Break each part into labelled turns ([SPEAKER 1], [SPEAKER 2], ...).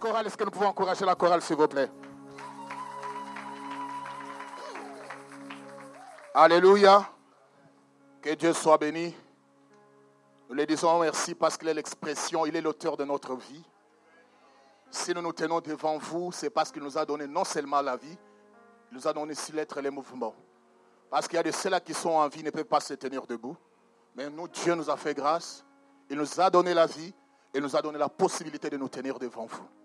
[SPEAKER 1] chorale. Est-ce que nous pouvons encourager la chorale, s'il vous plaît? Alléluia. Que Dieu soit béni. Nous lui disons merci parce qu'il est l'expression, il est l'auteur de notre vie. Si nous nous tenons devant vous, c'est parce qu'il nous a donné non seulement la vie, il nous a donné aussi l'être et les mouvements. Parce qu'il y a de ceux-là qui sont en vie, ne peuvent pas se tenir debout. Mais nous, Dieu nous a fait grâce. Il nous a donné la vie et nous a donné la possibilité de nous tenir devant vous.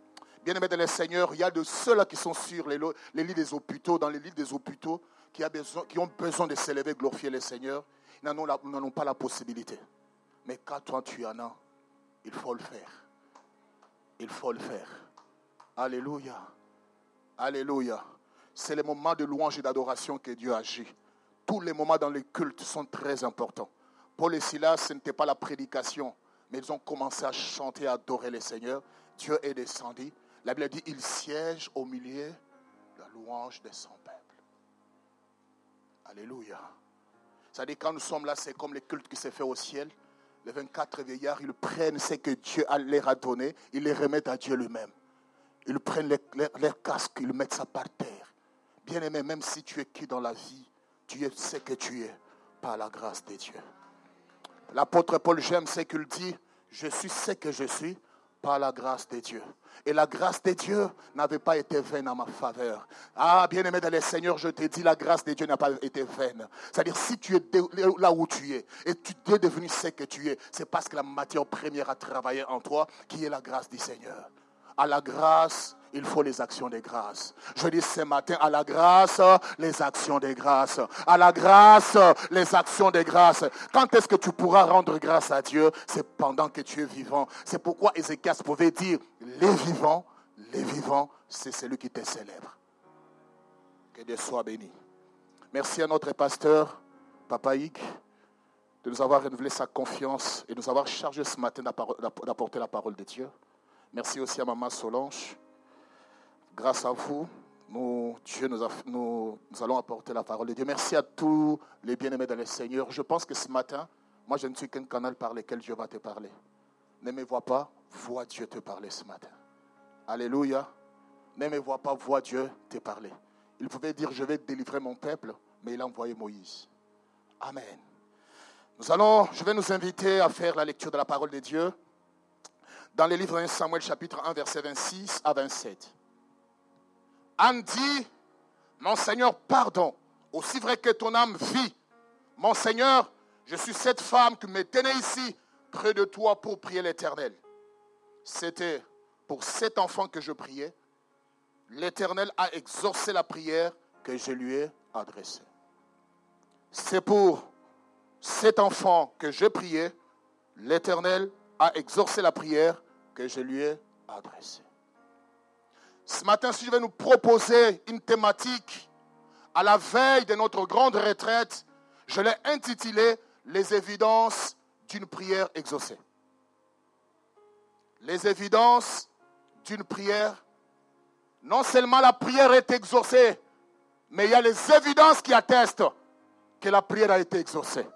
[SPEAKER 1] Bien-aimés de le Seigneur, il y a de ceux-là qui sont sur les, lits des hôpitaux, dans les lits des hôpitaux, qui, ont besoin de s'élever, glorifier le Seigneur. Ils n'en ont, pas la possibilité. Mais quand toi tu en as, il faut le faire. Il faut le faire. Alléluia. Alléluia. C'est le moment de louange et d'adoration que Dieu agit. Tous les moments dans les cultes sont très importants. Paul et Silas, ce n'était pas la prédication, mais ils ont commencé à chanter, à adorer le Seigneur. Dieu est descendu. La Bible dit, il siège au milieu de la louange de son peuple. Alléluia. Dit, quand nous sommes là, c'est comme les cultes qui se fait au ciel. Les 24 vieillards, ils prennent ce que Dieu leur a donné, ils les remettent à Dieu lui-même. Ils prennent leur, casque, ils mettent ça par terre. Bien aimé, même si tu es qui dans la vie, tu es que tu es par la grâce de Dieu. L'apôtre Paul, j'aime ce qu'il dit, je suis ce que je suis la grâce de Dieu. Et la grâce de Dieu n'avait pas été vaine en ma faveur. Ah, bien-aimé dans le Seigneur, je te dis, la grâce de Dieu n'a pas été vaine. C'est-à-dire, si tu es là où tu es et tu es devenu ce que tu es, c'est parce que la matière première a travaillé en toi, qui est la grâce du Seigneur. À la grâce, il faut les actions de grâce. Je dis ce matin, à la grâce, les actions de grâce. À la grâce, les actions de grâce. Quand est-ce que tu pourras rendre grâce à Dieu? C'est pendant que tu es vivant. C'est pourquoi Ézéchias pouvait dire, les vivants, les vivants, c'est celui qui te célèbre. Que Dieu soit béni. Merci à notre pasteur, Papa Ig, de nous avoir renouvelé sa confiance et de nous avoir chargé ce matin d'apporter la parole de Dieu. Merci aussi à Maman Solange. Grâce à vous, nous, Dieu, nous, nous, allons apporter la parole de Dieu. Merci à tous les bien-aimés dans le Seigneur. Je pense que ce matin, moi, je ne suis qu'un canal par lequel Dieu va te parler. Ne me vois pas, vois Dieu te parler ce matin. Alléluia. Ne me vois pas, vois Dieu te parler. Il pouvait dire, je vais délivrer mon peuple, mais il a envoyé Moïse. Amen. Nous allons, je vais nous inviter à faire la lecture de la parole de Dieu dans le livre 1 Samuel chapitre 1 verset 26 à 27. Anne dit, mon Seigneur, pardon, aussi vrai que ton âme vit. Mon Seigneur, je suis cette femme qui me tenait ici près de toi pour prier l'Éternel. C'était pour cet enfant que je priais. L'Éternel a exaucé la prière que je lui ai adressée. C'est pour cet enfant que je priais. L'Éternel a exaucé la prière que je lui ai adressé. Ce matin, si je vais nous proposer une thématique à la veille de notre grande retraite, je l'ai intitulé Les évidences d'une prière exaucée. Les évidences d'une prière. Non seulement la prière est exaucée, mais il y a les évidences qui attestent que la prière a été exaucée.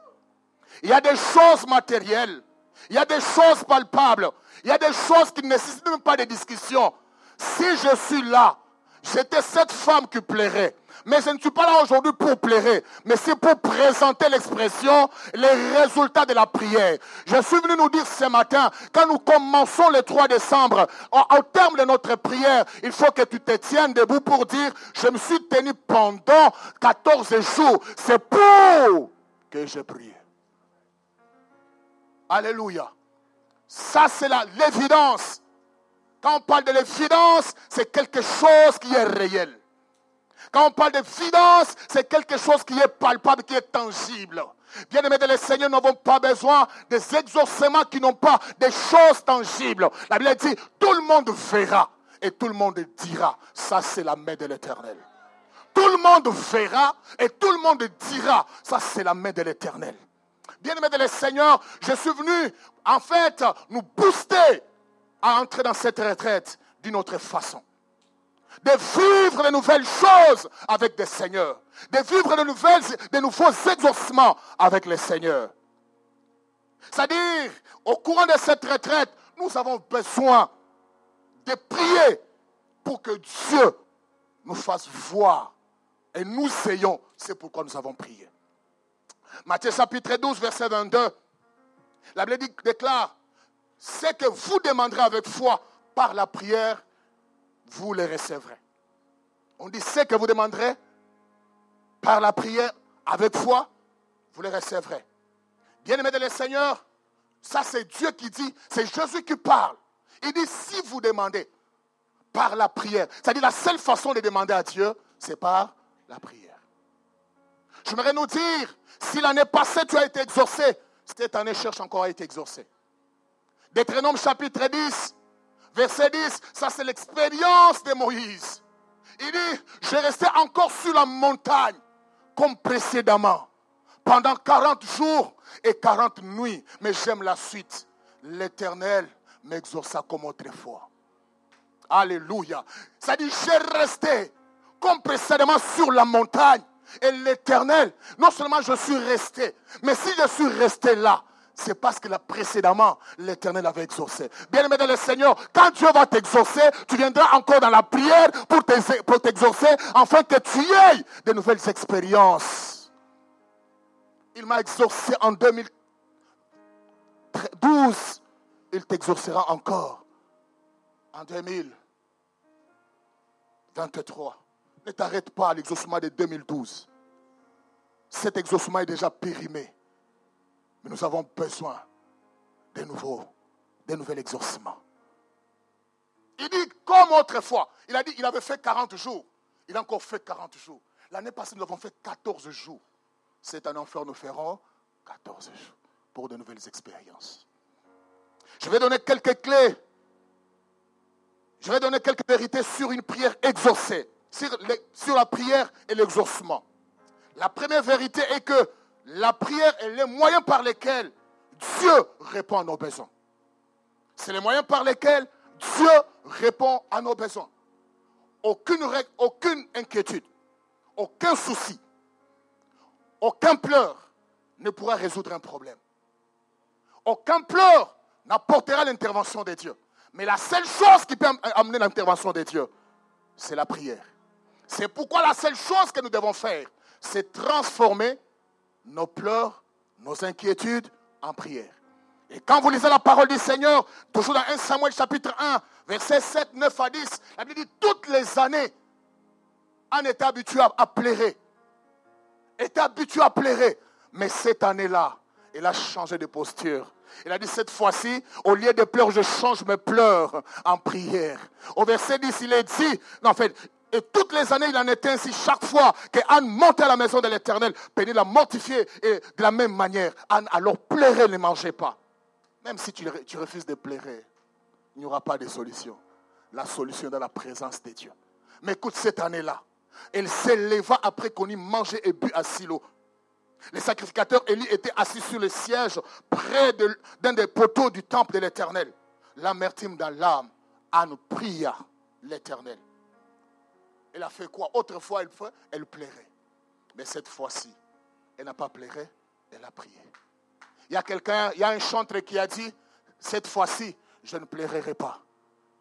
[SPEAKER 1] Il y a des choses matérielles il y a des choses palpables. Il y a des choses qui ne nécessitent même pas de discussion. Si je suis là, j'étais cette femme qui plairait. Mais je ne suis pas là aujourd'hui pour plairer, mais c'est pour présenter l'expression, les résultats de la prière. Je suis venu nous dire ce matin, quand nous commençons le 3 décembre, au, terme de notre prière, il faut que tu te tiennes debout pour dire, je me suis tenu pendant 14 jours. C'est pour que je prie. Alléluia. Ça, c'est l'évidence. Quand on parle de l'évidence, c'est quelque chose qui est réel. Quand on parle d'évidence, c'est quelque chose qui est palpable, qui est tangible. Bien aimés de les Seigneur, nous n'avons pas besoin des exaucements qui n'ont pas des choses tangibles. La Bible dit, tout le monde verra et tout le monde dira, ça c'est la main de l'éternel. Tout le monde verra et tout le monde dira, ça c'est la main de l'éternel. Bien aimés de les Seigneur, je suis venu en fait nous booster à entrer dans cette retraite d'une autre façon de vivre de nouvelles choses avec des seigneurs, de vivre de, nouvelles, de nouveaux exaucements avec les seigneurs. C'est-à-dire, au courant de cette retraite, nous avons besoin de prier pour que Dieu nous fasse voir et nous ayons. C'est pourquoi nous avons prié. Matthieu chapitre 12, verset 22. La Bible déclare, c'est que vous demanderez avec foi par la prière, vous les recevrez. On dit ce que vous demanderez par la prière avec foi, vous les recevrez. Bien-aimés de le Seigneur, ça c'est Dieu qui dit, c'est Jésus qui parle. Il dit si vous demandez par la prière, c'est-à-dire la seule façon de demander à Dieu, c'est par la prière. Je voudrais nous dire, si l'année passée tu as été exaucé, cette année cherche encore à être exaucé. Deutéronome chapitre 10, Verset 10, ça c'est l'expérience de Moïse. Il dit, je restais encore sur la montagne comme précédemment, pendant 40 jours et 40 nuits. Mais j'aime la suite. L'Éternel m'exauça comme autrefois. Alléluia. Ça dit, j'ai resté comme précédemment sur la montagne. Et l'Éternel, non seulement je suis resté, mais si je suis resté là, c'est parce que là, précédemment, l'Éternel avait exaucé. Bien aimé dans le Seigneur, quand Dieu va t'exaucer, tu viendras encore dans la prière pour t'exaucer, afin que tu aies de nouvelles expériences. Il m'a exaucé en 2012. Il t'exaucera encore en 2023. Ne t'arrête pas à l'exaucement de 2012. Cet exaucement est déjà périmé. Mais nous avons besoin de nouveaux, de nouvel exaucement. Il dit comme autrefois. Il a dit il avait fait 40 jours. Il a encore fait 40 jours. L'année passée, nous avons fait 14 jours. Cette année, enfer, nous ferons 14 jours pour de nouvelles expériences. Je vais donner quelques clés. Je vais donner quelques vérités sur une prière exaucée, sur, la prière et l'exaucement. La première vérité est que la prière est le moyen par lesquels Dieu répond à nos besoins. C'est le moyen par lesquels Dieu répond à nos besoins. Aucune, aucune inquiétude, aucun souci, aucun pleur ne pourra résoudre un problème. Aucun pleur n'apportera l'intervention de Dieu. Mais la seule chose qui peut amener l'intervention de Dieu, c'est la prière. C'est pourquoi la seule chose que nous devons faire, c'est transformer nos pleurs, nos inquiétudes en prière. Et quand vous lisez la parole du Seigneur, toujours dans 1 Samuel chapitre 1, versets 7, 9 à 10, la Bible dit toutes les années, on était habitué à pleurer. Était habitué à pleurer. Mais cette année-là, il a changé de posture. Il a dit cette fois-ci, au lieu de pleurs, je change mes pleurs en prière. Au verset 10, il est dit, en fait, et toutes les années, il en était ainsi. Chaque fois qu'Anne montait à la maison de l'Éternel, Péni la mortifier et de la même manière, Anne alors pleurait, ne mangeait pas. Même si tu, refuses de pleurer, il n'y aura pas de solution. La solution est dans la présence de Dieu. Mais écoute, cette année-là, elle s'éleva après qu'on y mangeait et bu à Silo. Les sacrificateurs Élie étaient assis sur le siège près d'un des poteaux du temple de l'Éternel. L'amertume dans l'âme, Anne pria l'Éternel. Elle a fait quoi? Autrefois, elle, plairait. Mais cette fois-ci, elle n'a pas pleuré, elle a prié. Il y a quelqu'un, il y a un chanteur qui a dit, cette fois-ci, je ne plairai pas.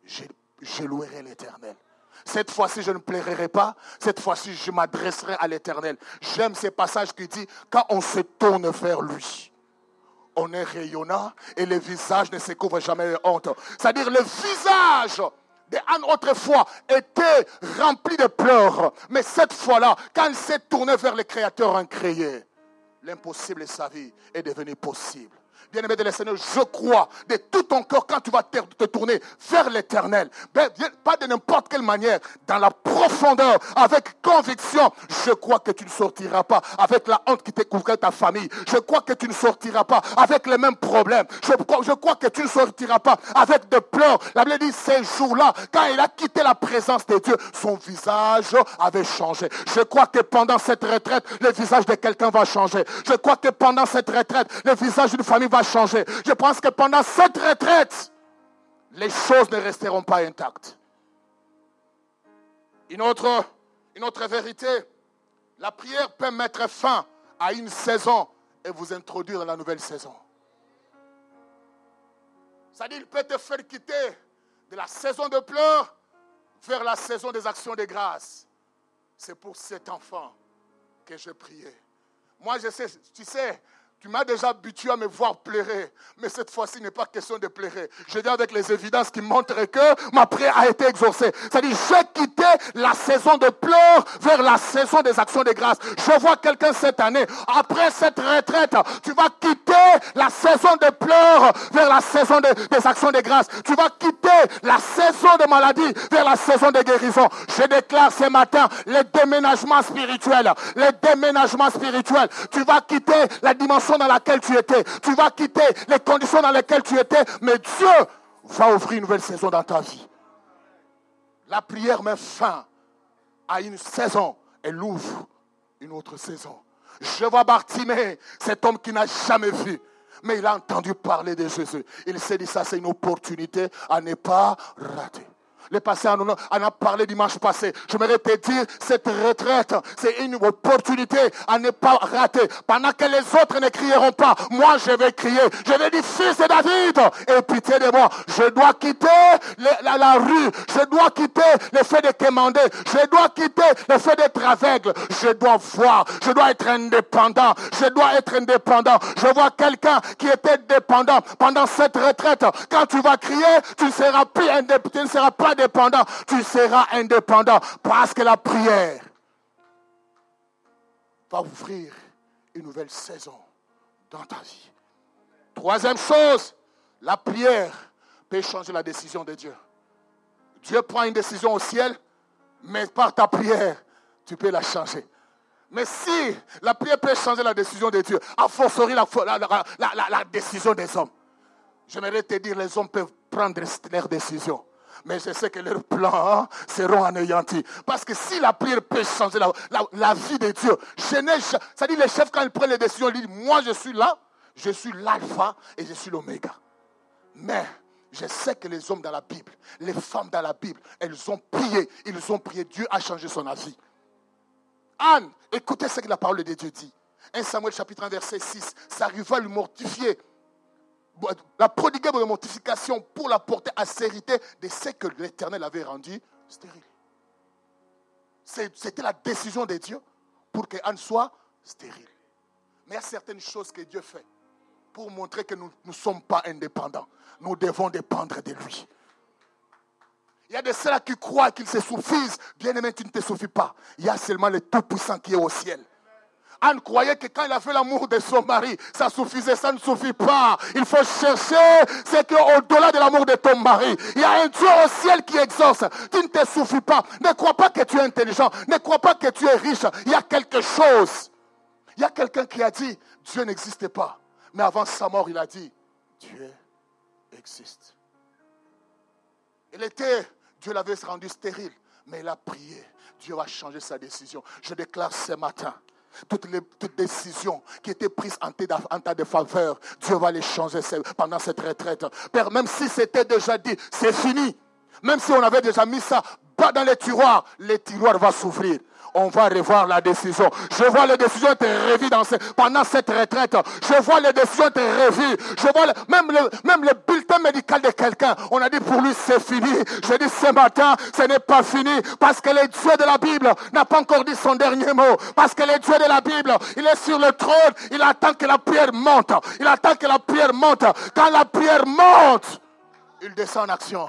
[SPEAKER 1] Je, je louerai l'éternel. Cette fois-ci, je ne plairai pas. Cette fois-ci, je m'adresserai à l'éternel. J'aime ces passages qui dit, quand on se tourne vers lui, on est rayonnant et le visage ne se couvre jamais de honte. C'est-à-dire le visage Anne autrefois était rempli de pleurs. Mais cette fois-là, quand elle s'est tournée vers le Créateur incréé, l'impossible de sa vie est devenu possible. Bien-aimé de Seigneur, je crois de tout ton cœur quand tu vas te, tourner vers l'éternel. Pas de n'importe quelle manière, dans la profondeur, avec conviction. Je crois que tu ne sortiras pas avec la honte qui t'écouvrait ta famille. Je crois que tu ne sortiras pas avec les mêmes problèmes. Je crois, je crois que tu ne sortiras pas avec de pleurs. La Bible dit ces jours-là, quand il a quitté la présence de Dieu, son visage avait changé. Je crois que pendant cette retraite, le visage de quelqu'un va changer. Je crois que pendant cette retraite, le visage d'une famille va Je pense que pendant cette retraite, les choses ne resteront pas intactes. Une autre, une autre vérité, la prière peut mettre fin à une saison et vous introduire la nouvelle saison. C'est-à-dire, il peut te faire quitter de la saison de pleurs vers la saison des actions de grâce. C'est pour cet enfant que je priais. Moi, je sais, tu sais, tu m'as déjà habitué à me voir pleurer, mais cette fois-ci, il n'est pas question de pleurer. Je dis avec les évidences qui montrent que ma prière a été exaucée. C'est-à-dire, j'ai quitté la saison de pleurs vers la saison des actions de grâce. Je vois quelqu'un cette année, après cette retraite, tu vas quitter la saison de pleurs vers la saison des actions de grâce. Tu vas quitter la saison de maladie vers la saison de guérison. Je déclare ce matin le déménagement spirituel. Le déménagement spirituel. Tu vas quitter la dimension dans laquelle tu étais. Tu vas quitter les conditions dans lesquelles tu étais. Mais Dieu va ouvrir une nouvelle saison dans ta vie. La prière met fin à une saison. Elle ouvre une autre saison. Je vois Bartimée, cet homme qui n'a jamais vu. Mais il a entendu parler de Jésus. Il s'est dit, ça c'est une opportunité à ne pas rater. Le passé en a parlé dimanche passé. Je me te dire, cette retraite, c'est une opportunité à ne pas rater. Pendant que les autres ne crieront pas, moi je vais crier. Je vais dire, fils de David, et pitié de moi. Je dois quitter la, rue. Je dois quitter le fait de commander. Je dois quitter le fait d'être aveugle. Je dois voir. Je dois être indépendant. Je dois être indépendant. Je vois quelqu'un qui était dépendant pendant cette retraite. Quand tu vas crier, tu ne seras plus indépendant. Tu seras indépendant parce que la prière va ouvrir une nouvelle saison dans ta vie. Troisième chose, la prière peut changer la décision de Dieu. Dieu prend une décision au ciel, mais par ta prière, tu peux la changer. Mais si la prière peut changer la décision de Dieu, à forcerie la, la, la, décision des hommes. J'aimerais te dire, les hommes peuvent prendre leurs décisions mais je sais que leurs plans seront anéantis. Parce que si la prière peut changer la, vie de Dieu, dit les chefs quand ils prennent les décisions, ils disent, moi je suis là, je suis l'alpha et je suis l'oméga. Mais je sais que les hommes dans la Bible, les femmes dans la Bible, elles ont prié, ils ont prié, Dieu a changé son avis. Anne, écoutez ce que la parole de Dieu dit. 1 Samuel chapitre 1 verset 6, ça arriva à lui mortifier la prodiguer de mortification pour la porter à sérité de ce que l'Éternel avait rendu stérile. C'était la décision de Dieu pour qu'Anne soit stérile. Mais il y a certaines choses que Dieu fait pour montrer que nous ne sommes pas indépendants. Nous devons dépendre de lui. Il y a de ceux-là qui croient qu'ils se suffisent. Bien aimé, tu ne te suffis pas. Il y a seulement le Tout-Puissant qui est au ciel. Anne croyait que quand il a fait l'amour de son mari, ça suffisait, ça ne suffit pas. Il faut chercher ce qui est au-delà de l'amour de ton mari. Il y a un Dieu au ciel qui exauce. Tu ne te suffis pas. Ne crois pas que tu es intelligent. Ne crois pas que tu es riche. Il y a quelque chose. Il y a quelqu'un qui a dit, Dieu n'existe pas. Mais avant sa mort, il a dit, Dieu existe. Il était, Dieu l'avait rendu stérile, mais il a prié. Dieu va changer sa décision. Je déclare ce matin, toutes les décisions qui étaient prises en ta, défaveur, Dieu va les changer pendant cette retraite. Père, même si c'était déjà dit, c'est fini. Même si on avait déjà mis ça pas dans les tiroirs, les tiroirs vont s'ouvrir on va revoir la décision. Je vois les décisions être revues pendant cette retraite. Je vois les décisions être revues. Je vois même, le, bulletin médical de quelqu'un. On a dit pour lui c'est fini. Je dis ce matin, ce n'est pas fini parce que le Dieu de la Bible n'a pas encore dit son dernier mot. Parce que le Dieu de la Bible, il est sur le trône. Il attend que la prière monte. Il attend que la prière monte. Quand la prière monte, il descend en action.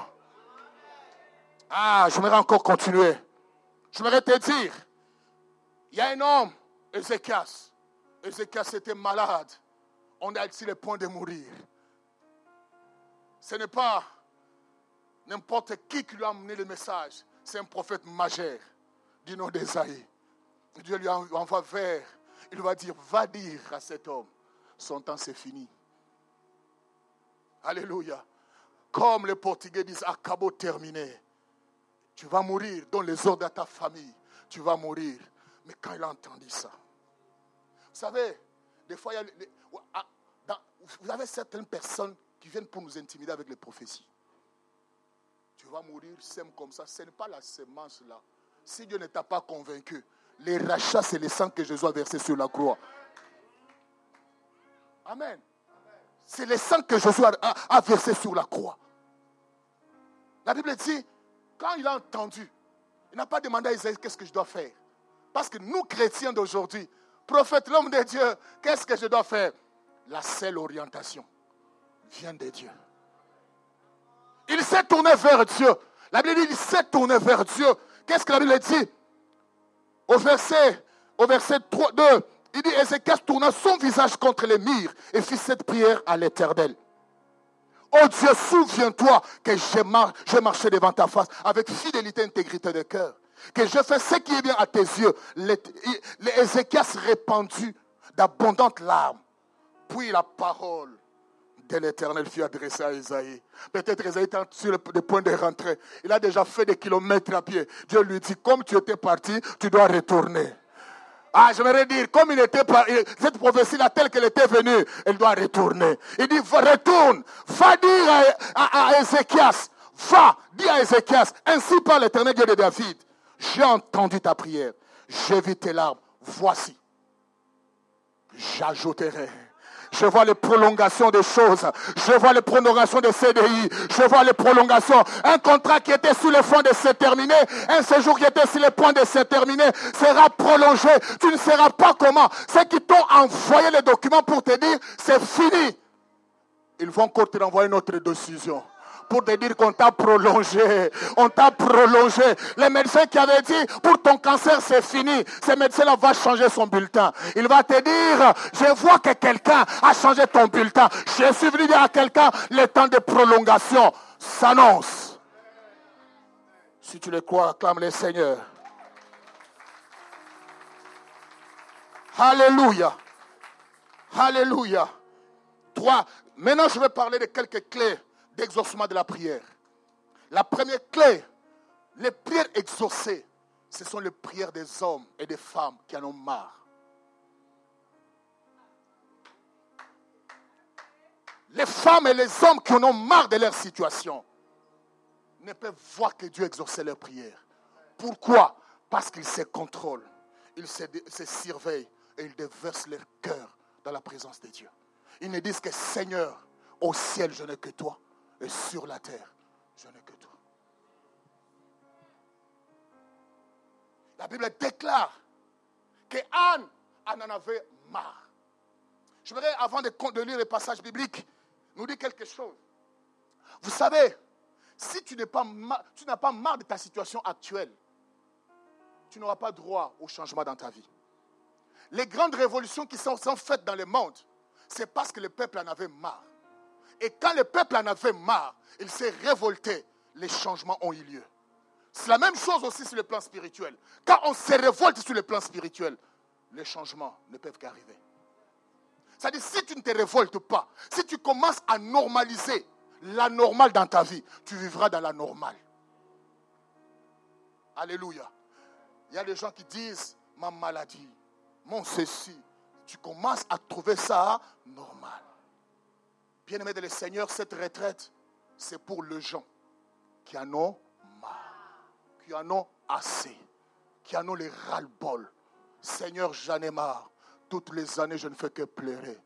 [SPEAKER 1] Ah, je j'aimerais encore continuer. Je J'aimerais te dire, il y a un homme, Ézéchias. Ézéchias était malade. on est sur le point de mourir. Ce n'est pas n'importe qui qui lui a amené le message. C'est un prophète majeur du nom d'Esaïe. Dieu lui envoie vers. Il va dire, va dire à cet homme, son temps c'est fini. Alléluia. Comme les Portugais disent, acabo terminé. Tu vas mourir dans les ordres de ta famille. Tu vas mourir. Mais quand il a entendu ça, vous savez, des fois, il y a, ah, vous avez certaines personnes qui viennent pour nous intimider avec les prophéties. Tu vas mourir, sème comme ça. Ce n'est pas la semence là. Si Dieu ne t'a pas convaincu, les rachats, c'est le sang que Jésus a versé sur la croix. Amen. C'est le sang que Jésus a, versé sur la croix. La Bible dit, quand il a entendu, il n'a pas demandé à Isaïe qu'est-ce que je dois faire. Parce que nous, chrétiens d'aujourd'hui, prophète, l'homme de Dieu, qu'est-ce que je dois faire? La seule orientation vient de Dieu. Il s'est tourné vers Dieu. La Bible dit il s'est tourné vers Dieu. Qu'est-ce que la Bible dit? Au verset, au verset 3, 2, il dit Ézéchias tourna son visage contre les murs et fit cette prière à l'éternel. Oh Dieu, souviens-toi que j'ai marché devant ta face avec fidélité et intégrité de cœur. Que je fais ce qui est bien à tes yeux. Ézéchias répandit d'abondantes larmes. Puis la parole de l'Éternel fut adressée à Isaïe. Peut-être Isaïe était sur le point de rentrer. Il a déjà fait des kilomètres à pied. Dieu lui dit, comme tu étais parti, tu dois retourner. Ah, j'aimerais dire, comme il était cette prophétie-là, telle qu'elle était venue, elle doit retourner. Il dit, retourne, va dire à, à, Ézéchias, va, dis à Ézéchias, ainsi par l'éternel Dieu de David, j'ai entendu ta prière, j'ai vu tes larmes, voici, j'ajouterai je vois les prolongations des choses. Je vois les prolongations de CDI. Je vois les prolongations. Un contrat qui était sous le fond de se terminer, un séjour qui était sur le point de se terminer, sera prolongé. Tu ne sauras pas comment. Ceux qui t'ont envoyé les documents pour te dire, c'est fini. Ils vont encore te renvoyer une autre décision pour te dire qu'on t'a prolongé. On t'a prolongé. Les médecins qui avaient dit, pour ton cancer, c'est fini. Ce médecin-là va changer son bulletin. Il va te dire, je vois que quelqu'un a changé ton bulletin. Je suis venu dire à quelqu'un, le temps de prolongation s'annonce. Si tu le crois, acclame le Seigneur. Alléluia. Alléluia. Trois. Maintenant, je vais parler de quelques clés d'exaucement de la prière. La première clé, les prières exaucées, ce sont les prières des hommes et des femmes qui en ont marre. Les femmes et les hommes qui en ont marre de leur situation ne peuvent voir que Dieu exaucer leurs prières. Pourquoi? Parce qu'ils se contrôlent, ils se, se surveillent et ils déversent leur cœur dans la présence de Dieu. Ils ne disent que Seigneur, au ciel, je n'ai que toi et sur la terre, je n'ai que toi. La Bible déclare que Anne en avait marre. Je voudrais, avant de, lire les passages bibliques, nous dire quelque chose. Vous savez, si tu n'as pas, pas marre de ta situation actuelle, tu n'auras pas droit au changement dans ta vie. Les grandes révolutions qui sont, sont faites dans le monde, c'est parce que le peuple en avait marre. Et quand le peuple en avait marre, il s'est révolté, les changements ont eu lieu. C'est la même chose aussi sur le plan spirituel. Quand on se révolte sur le plan spirituel, les changements ne peuvent qu'arriver. C'est-à-dire, si tu ne te révoltes pas, si tu commences à normaliser la normale dans ta vie, tu vivras dans la normale. Alléluia. Il y a des gens qui disent, ma maladie, mon ceci, tu commences à trouver ça normal. Bien-aimé de le Seigneur, cette retraite, c'est pour les gens qui en ont marre, qui en ont assez, qui en ont les ras-le-bol. Seigneur, j'en ai marre. Toutes les années, je ne fais que pleurer.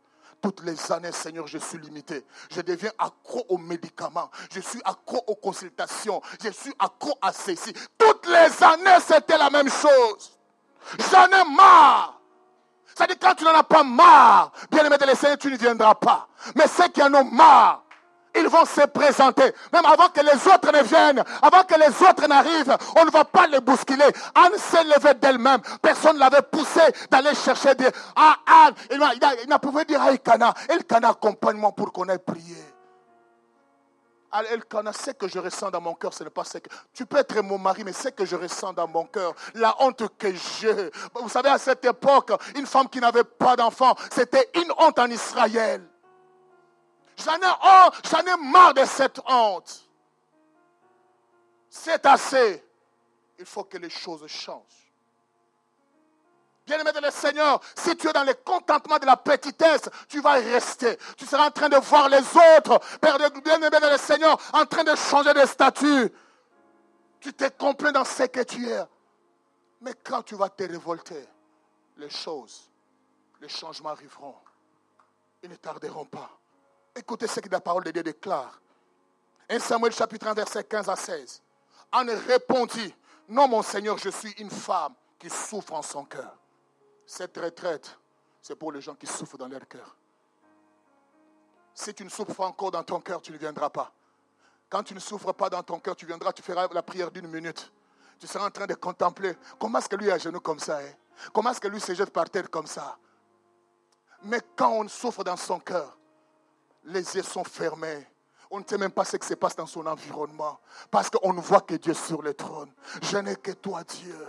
[SPEAKER 1] Toutes les années, Seigneur, je suis limité. Je deviens accro aux médicaments. Je suis accro aux consultations. Je suis accro à ceci. Toutes les années, c'était la même chose. J'en ai marre. Dit quand tu n'en as pas marre, bien aimé de l'Essai, tu ne viendras pas. Mais ceux qui en ont marre, ils vont se présenter. Même avant que les autres ne viennent, avant que les autres n'arrivent, on ne va pas les bousculer. Anne s'est levée d'elle-même. Personne ne l'avait poussé d'aller chercher des... Ah, Anne, il n'a pu dire à Elkana, Elkana, accompagne-moi pour qu'on ait prié. Elkana, ce que je ressens dans mon cœur, ce n'est pas ce que... Tu peux être mon mari, mais ce que je ressens dans mon cœur, la honte que j'ai. Vous savez, à cette époque, une femme qui n'avait pas d'enfant, c'était une honte en Israël. J'en ai, oh, j'en ai marre de cette honte. C'est assez. Il faut que les choses changent. Bien-aimé de le Seigneur, si tu es dans le contentement de la petitesse, tu vas rester. Tu seras en train de voir les autres, bien-aimé de le Seigneur, en train de changer de statut. Tu t'es complet dans ce que tu es. Mais quand tu vas te révolter, les choses, les changements arriveront. Ils ne tarderont pas. Écoutez ce que la parole de Dieu déclare. 1 Samuel chapitre 1 verset 15 à 16. Anne répondit, non mon Seigneur, je suis une femme qui souffre en son cœur. Cette retraite, c'est pour les gens qui souffrent dans leur cœur. Si tu ne souffres pas encore dans ton cœur, tu ne viendras pas. Quand tu ne souffres pas dans ton cœur, tu viendras, tu feras la prière d'une minute. Tu seras en train de contempler comment est-ce que lui est à genoux comme ça. Hein? Comment est-ce que lui se jette par terre comme ça? Mais quand on souffre dans son cœur, les yeux sont fermés. On ne sait même pas ce qui se passe dans son environnement. Parce qu'on ne voit que Dieu sur le trône. Je n'ai que toi, Dieu.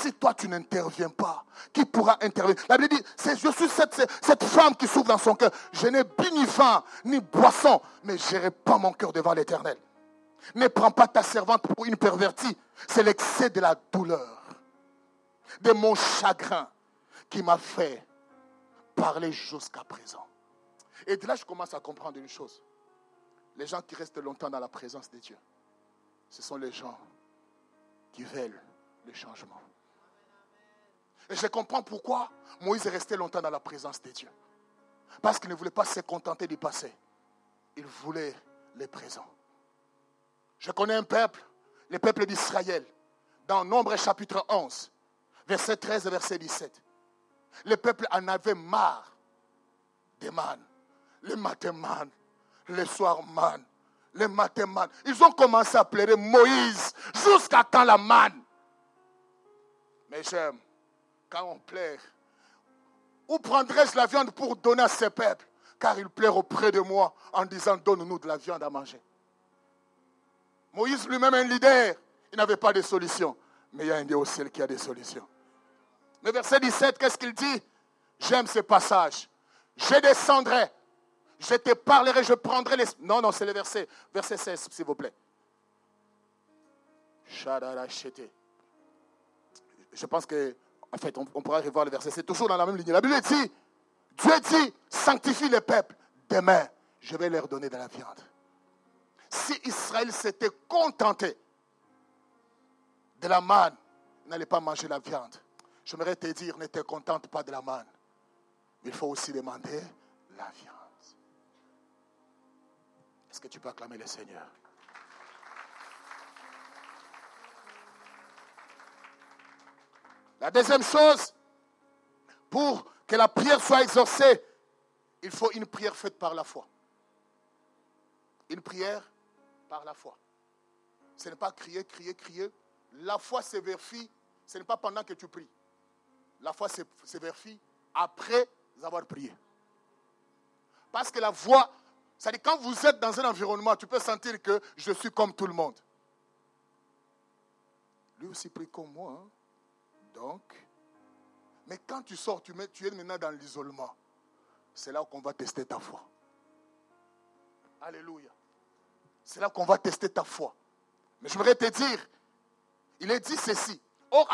[SPEAKER 1] Si toi, tu n'interviens pas, qui pourra intervenir? La Bible dit, je suis cette, femme qui souffre dans son cœur. Je n'ai ni faim, ni boisson, mais je n'ai pas mon cœur devant l'éternel. Ne prends pas ta servante pour une pervertie. C'est l'excès de la douleur, de mon chagrin qui m'a fait parler jusqu'à présent. Et de là, je commence à comprendre une chose. Les gens qui restent longtemps dans la présence de Dieu, ce sont les gens qui veulent le changement. Et je comprends pourquoi Moïse est resté longtemps dans la présence de Dieu. Parce qu'il ne voulait pas se contenter du passé. Il voulait le présent. Je connais un peuple, le peuple d'Israël, dans Nombre chapitre 11, verset 13 et verset 17. Le peuple en avait marre des mannes le matin man, le soir man, le matin man. Ils ont commencé à pleurer Moïse jusqu'à quand la manne. Mais j'aime, quand on pleure, où prendrais-je la viande pour donner à ce peuple Car ils pleurent auprès de moi en disant donne-nous de la viande à manger. Moïse lui-même un leader, il n'avait pas de solution. Mais il y a un Dieu au ciel qui a des solutions. Mais verset 17, qu'est-ce qu'il dit? J'aime ce passage. Je descendrai je te parlerai, je prendrai les... Non, non, c'est le verset. Verset 16, s'il vous plaît. Je pense que, en fait, on, pourra revoir le verset. C'est toujours dans la même ligne. La Bible dit, Dieu dit, sanctifie le peuple. Demain, je vais leur donner de la viande. Si Israël s'était contenté de la manne, n'allait pas manger la viande. J'aimerais te dire, ne te contente pas de la manne. Il faut aussi demander la viande. Est-ce que tu peux acclamer le Seigneur? La deuxième chose, pour que la prière soit exaucée, il faut une prière faite par la foi. Une prière par la foi. Ce n'est pas crier, crier, crier. La foi se ce n'est pas pendant que tu pries. La foi se après avoir prié. Parce que la voix, c'est-à-dire, quand vous êtes dans un environnement, tu peux sentir que je suis comme tout le monde. Lui aussi prie comme moi. Hein. Donc, mais quand tu sors, tu, es maintenant dans l'isolement. C'est là qu'on va tester ta foi. Alléluia. C'est là qu'on va tester ta foi. Mais je voudrais te dire, il est dit ceci. Or,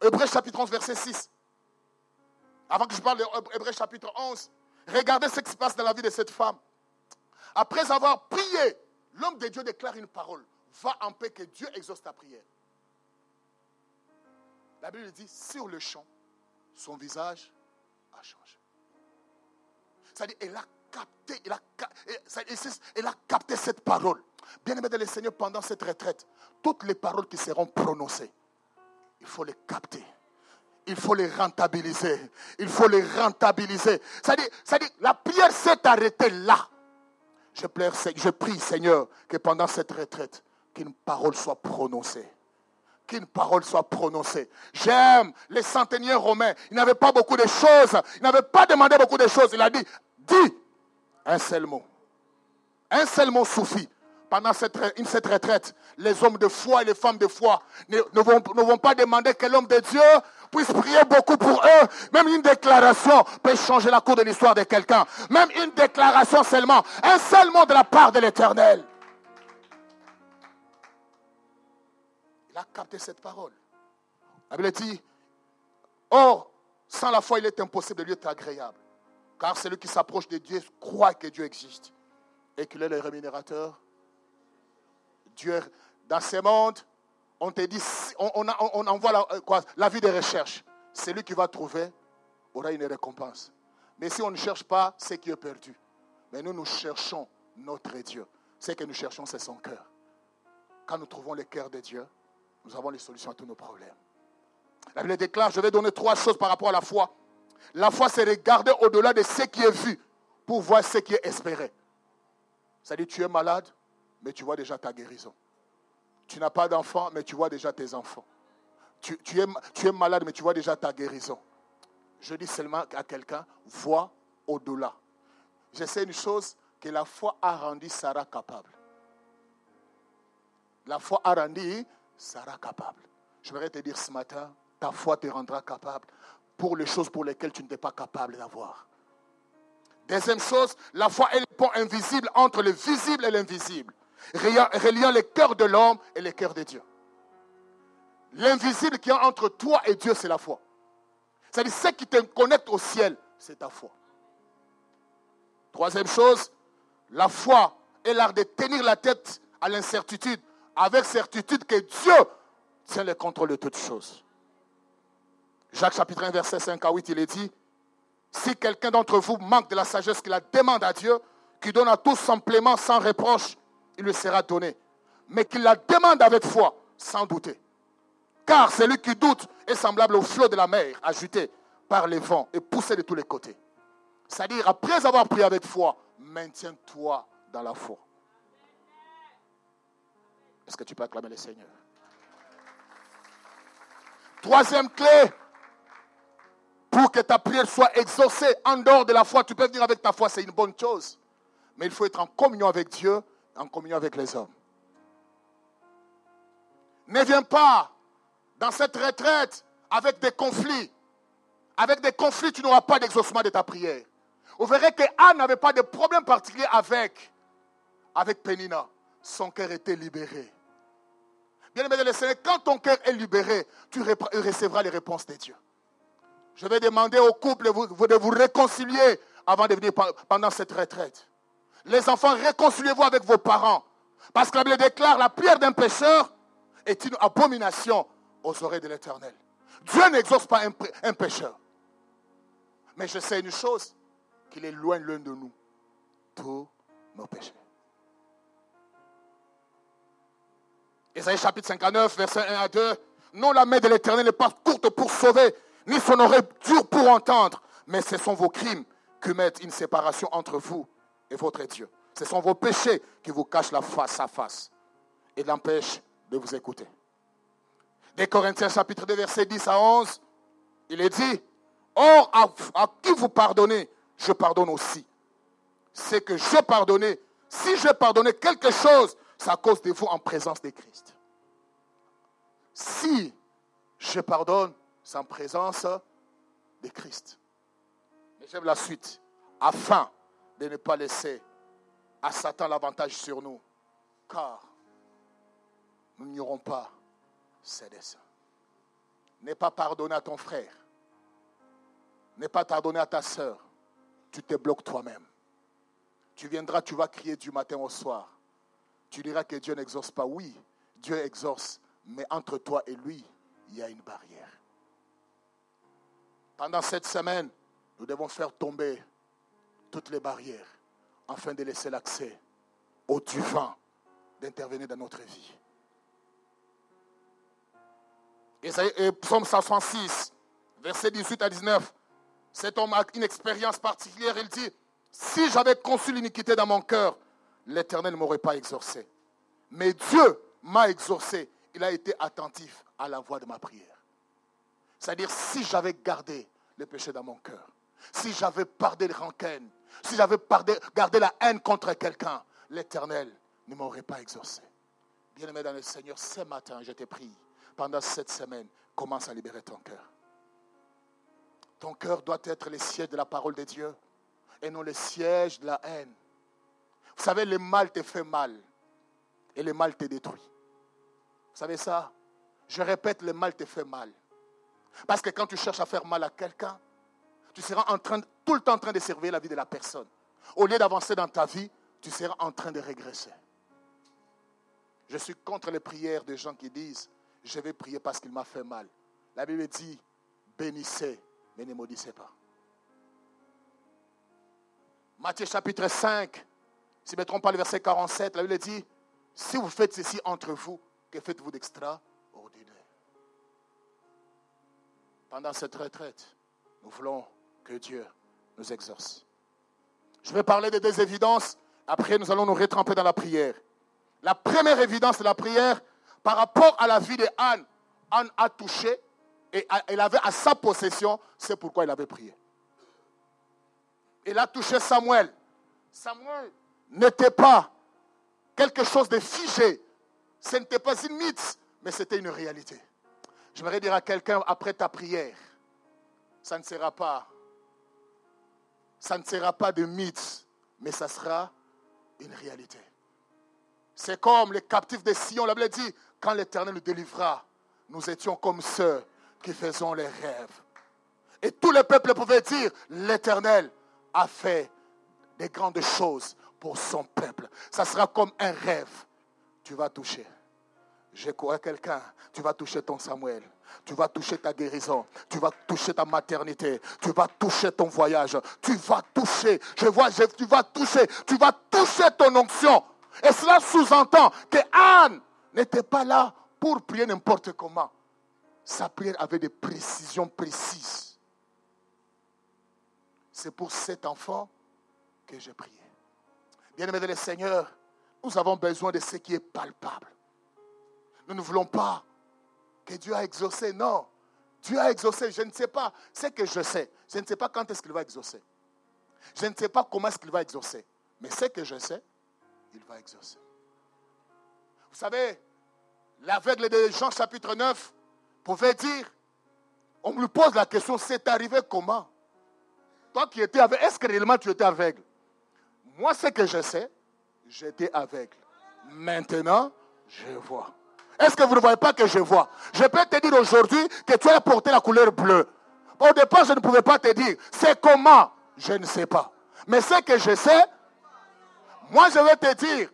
[SPEAKER 1] Hébreu chapitre 11, verset 6. Avant que je parle de chapitre 11, regardez ce qui se passe dans la vie de cette femme. Après avoir prié, l'homme de Dieu déclare une parole. Va en paix que Dieu exauce ta prière. La Bible dit, sur le champ, son visage a changé. C'est-à-dire, elle a capté, elle a, capté cette parole. Bien aimé de le Seigneur, pendant cette retraite, toutes les paroles qui seront prononcées, il faut les capter. Il faut les rentabiliser. Il faut les rentabiliser. C'est-à-dire, la prière s'est arrêtée là. Je, je prie, Seigneur, que pendant cette retraite, qu'une parole soit prononcée qu'une parole soit prononcée. J'aime les centeniers romains. Ils n'avaient pas beaucoup de choses. Ils n'avaient pas demandé beaucoup de choses. Il a dit, dis un seul mot. Un seul mot suffit. Pendant cette, cette retraite, les hommes de foi et les femmes de foi ne, vont, ne vont pas demander que l'homme de Dieu puisse prier beaucoup pour eux. Même une déclaration peut changer la cour de l'histoire de quelqu'un. Même une déclaration seulement. Un seul mot de la part de l'Éternel. Il a capté cette parole. La Bible dit, or, sans la foi, il est impossible de lui être agréable. Car celui qui s'approche de Dieu croit que Dieu existe et qu'il est le rémunérateur. Dieu, dans ce monde, on te dit, on, envoie la, la vie de recherche. Celui qui va trouver aura une récompense. Mais si on ne cherche pas, c'est qui est perdu. Mais nous, nous cherchons notre Dieu. Ce que nous cherchons, c'est son cœur. Quand nous trouvons le cœur de Dieu, nous avons les solutions à tous nos problèmes. La Bible déclare, je vais donner trois choses par rapport à la foi. La foi, c'est regarder au-delà de ce qui est vu pour voir ce qui est espéré. C'est-à-dire, tu es malade, mais tu vois déjà ta guérison. Tu n'as pas d'enfant, mais tu vois déjà tes enfants. Tu, es, es malade, mais tu vois déjà ta guérison. Je dis seulement à quelqu'un, vois au-delà. Je sais une chose, que la foi a rendu Sarah capable. La foi a rendu sera capable. Je voudrais te dire ce matin, ta foi te rendra capable pour les choses pour lesquelles tu n'étais pas capable d'avoir. Deuxième chose, la foi est le pont invisible entre le visible et l'invisible, reliant les cœurs de l'homme et les cœurs de Dieu. L'invisible qui est entre toi et Dieu, c'est la foi. C'est-à-dire, ce qui te connecte au ciel, c'est ta foi. Troisième chose, la foi est l'art de tenir la tête à l'incertitude avec certitude que Dieu tient le contrôle de toutes choses. Jacques chapitre 1, verset 5 à 8, il est dit, si quelqu'un d'entre vous manque de la sagesse qu'il la demande à Dieu, qui donne à tous simplement sans reproche, il lui sera donné. Mais qu'il la demande avec foi, sans douter. Car celui qui doute est semblable au flot de la mer, agité par les vents et poussé de tous les côtés. C'est-à-dire, après avoir prié avec foi, maintiens-toi dans la foi. Est-ce que tu peux acclamer le Seigneur Troisième clé, pour que ta prière soit exaucée en dehors de la foi, tu peux venir avec ta foi, c'est une bonne chose. Mais il faut être en communion avec Dieu, en communion avec les hommes. Ne viens pas dans cette retraite avec des conflits. Avec des conflits, tu n'auras pas d'exaucement de ta prière. Vous verrez que Anne n'avait pas de problème particulier avec, avec Pénina. Son cœur était libéré. Bien aimé de Seigneur, quand ton cœur est libéré, tu recevras les réponses de Dieu. Je vais demander au couple de vous, réconcilier avant de venir pendant cette retraite. Les enfants, réconciliez-vous avec vos parents. Parce que la Bible déclare la prière d'un pécheur est une abomination aux oreilles de l'Éternel. Dieu n'exauce pas un pécheur. Mais je sais une chose, qu'il est loin l'un de nous tous nos péchés. Ésaïe chapitre 59, verset 1 à 2. Non, la main de l'Éternel n'est pas courte pour sauver, ni son oreille dure pour entendre, mais ce sont vos crimes qui mettent une séparation entre vous et votre Dieu. Ce sont vos péchés qui vous cachent la face à face et l'empêchent de vous écouter. Des Corinthiens chapitre 2, verset 10 à 11, il est dit, Or, à, à qui vous pardonnez, je pardonne aussi. C'est que j'ai pardonné. Si j'ai pardonné quelque chose, c'est à cause de vous en présence de Christ. Si je pardonne, c'est en présence de Christ. Mais j'aime la suite. Afin de ne pas laisser à Satan l'avantage sur nous. Car nous n'ignorons pas ses desseins. N'aie pas pardonné à ton frère. N'aie pas pardonné à ta soeur. Tu te bloques toi-même. Tu viendras, tu vas crier du matin au soir. Tu diras que Dieu n'exauce pas. Oui, Dieu exauce, mais entre toi et lui, il y a une barrière. Pendant cette semaine, nous devons faire tomber toutes les barrières afin de laisser l'accès au divin d'intervenir dans notre vie. Et Psaume 166, verset 18 à 19. Cet homme a une expérience particulière. Il dit, si j'avais conçu l'iniquité dans mon cœur, l'Éternel ne m'aurait pas exaucé. Mais Dieu m'a exaucé. Il a été attentif à la voix de ma prière. C'est-à-dire, si j'avais gardé le péché dans mon cœur, si j'avais pardé les rancœurs, si j'avais gardé la haine contre quelqu'un, l'Éternel ne m'aurait pas exaucé. Bien-aimé dans le Seigneur, ce matin, je t'ai pris. Pendant cette semaine, commence à libérer ton cœur. Ton cœur doit être le siège de la parole de Dieu et non le siège de la haine. Vous savez, le mal te fait mal et le mal te détruit. Vous savez ça? Je répète, le mal te fait mal. Parce que quand tu cherches à faire mal à quelqu'un, tu seras en train, tout le temps en train de servir la vie de la personne. Au lieu d'avancer dans ta vie, tu seras en train de régresser. Je suis contre les prières des gens qui disent, je vais prier parce qu'il m'a fait mal. La Bible dit, bénissez, mais ne maudissez pas. Matthieu chapitre 5, si je ne me pas, le verset 47, la Bible dit, si vous faites ceci entre vous, que faites-vous d'extraordinaire? Pendant cette retraite, nous voulons que Dieu nous exauce. Je vais parler de deux évidences. Après, nous allons nous retremper dans la prière. La première évidence de la prière, par rapport à la vie de Anne, Anne a touché et elle avait à sa possession, c'est pourquoi il avait prié. Il a touché Samuel. Samuel n'était pas quelque chose de figé. Ce n'était pas une mythe, mais c'était une réalité. J'aimerais dire à quelqu'un après ta prière, ça ne sera pas, ça ne sera pas de mythe, mais ça sera une réalité. C'est comme les captifs de Sion, la Bible dit, quand l'Éternel nous délivra, nous étions comme ceux qui faisaient les rêves. Et tout le peuple pouvait dire, l'Éternel a fait des grandes choses pour son peuple. Ça sera comme un rêve. Tu vas toucher. J'ai à quelqu'un. Tu vas toucher ton Samuel. Tu vas toucher ta guérison. Tu vas toucher ta maternité. Tu vas toucher ton voyage. Tu vas toucher. Je vois, tu vas toucher. Tu vas toucher ton onction. Et cela sous-entend que Anne n'était pas là pour prier n'importe comment. Sa prière avait des précisions précises. C'est pour cet enfant que j'ai prié. Bien-aimés de le Seigneur, nous avons besoin de ce qui est palpable. Nous ne voulons pas que Dieu a exaucé. Non, Dieu a exaucé. Je ne sais pas. ce que je sais. Je ne sais pas quand est-ce qu'il va exaucer. Je ne sais pas comment est-ce qu'il va exaucer. Mais ce que je sais, il va exaucer. Vous savez, l'aveugle de Jean chapitre 9 pouvait dire, on me pose la question, c'est arrivé comment? Toi qui étais aveugle, est-ce que réellement tu étais aveugle? Moi, ce que je sais, j'étais aveugle. Maintenant, je vois. Est-ce que vous ne voyez pas que je vois? Je peux te dire aujourd'hui que tu as porté la couleur bleue. Au départ, je ne pouvais pas te dire. C'est comment? Je ne sais pas. Mais ce que je sais, moi je vais te dire,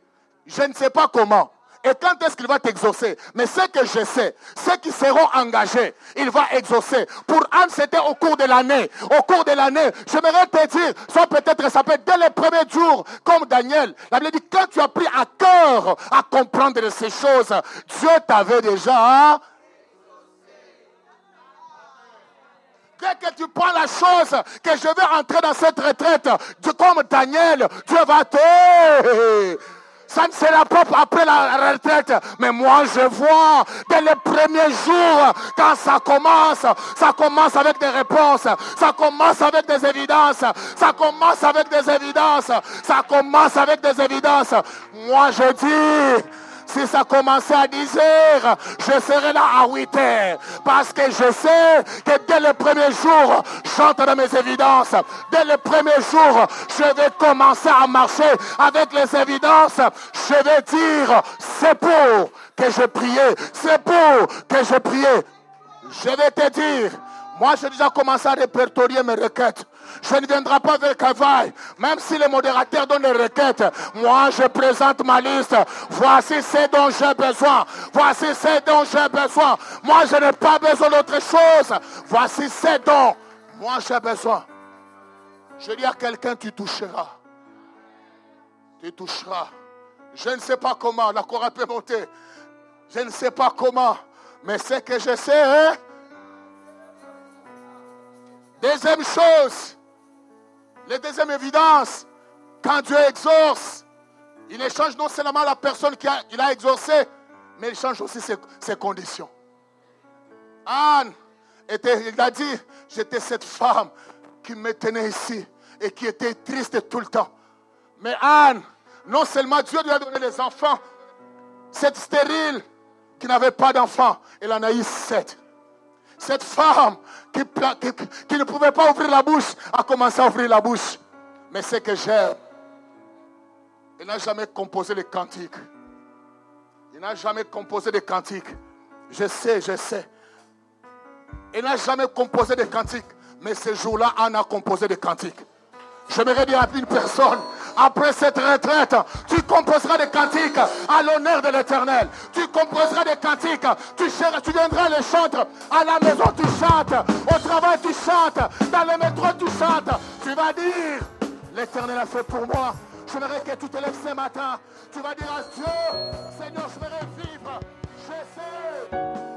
[SPEAKER 1] je ne sais pas comment. Et quand est-ce qu'il va t'exaucer? Mais ce que je sais, ceux qui seront engagés, il va exaucer. Pour Anne, c'était au cours de l'année. Au cours de l'année, j'aimerais te dire, soit peut-être ça peut être dès les premiers jours, comme Daniel. La Bible dit, quand tu as pris à cœur à comprendre ces choses, Dieu t'avait déjà... Dès que tu prends la chose que je vais entrer dans cette retraite, comme Daniel, Dieu va te ça ne sera pas après la retraite. Mais moi, je vois dès les premiers jours, quand ça commence, ça commence avec des réponses. Ça commence avec des évidences. Ça commence avec des évidences. Ça commence avec des évidences. Moi, je dis, si ça commençait à 10 heures, je serai là à 8 heures. Parce que je sais que dès le premier jour, j'entre dans mes évidences. Dès le premier jour, je vais commencer à marcher avec les évidences. Je vais dire, c'est pour que je priais. C'est pour que je priais. Je vais te dire, moi j'ai déjà commencé à répertorier mes requêtes. Je ne viendrai pas avec cavale. Même si les modérateurs donnent les requêtes, moi je présente ma liste. Voici ce dont j'ai besoin. Voici ce dont j'ai besoin. Moi je n'ai pas besoin d'autre chose. Voici ce dont moi j'ai besoin. Je dis à quelqu'un, tu toucheras. Tu toucheras. Je ne sais pas comment, la cour peut monter. Je ne sais pas comment. Mais ce que je sais, hein? Deuxième chose, la deuxième évidence, quand Dieu exauce, Il échange non seulement la personne qu'il a, il a exaucée, mais il change aussi ses, conditions. Anne, était, il a dit, j'étais cette femme qui me tenait ici et qui était triste tout le temps. Mais Anne, non seulement Dieu lui a donné des enfants, cette stérile qui n'avait pas d'enfants, elle en a eu sept. Cette femme qui, ne pouvait pas ouvrir la bouche a commencé à ouvrir la bouche. Mais ce que j'aime, il n'a jamais composé de cantiques. Il n'a jamais composé de cantiques. Je sais, je sais. Il n'a jamais composé de cantiques. Mais ce jour-là, Anne a composé des cantiques. J'aimerais dire à une personne, après cette retraite, tu composeras des cantiques à l'honneur de l'éternel. Tu composeras des cantiques. Tu, tu viendras les chanter. À la maison, tu chantes. Au travail, tu chantes. Dans le métro, tu chantes. Tu vas dire, l'éternel a fait pour moi. J'aimerais que tu te lèves ce matin. Tu vas dire à Dieu, Seigneur, je vais vivre. Je sais.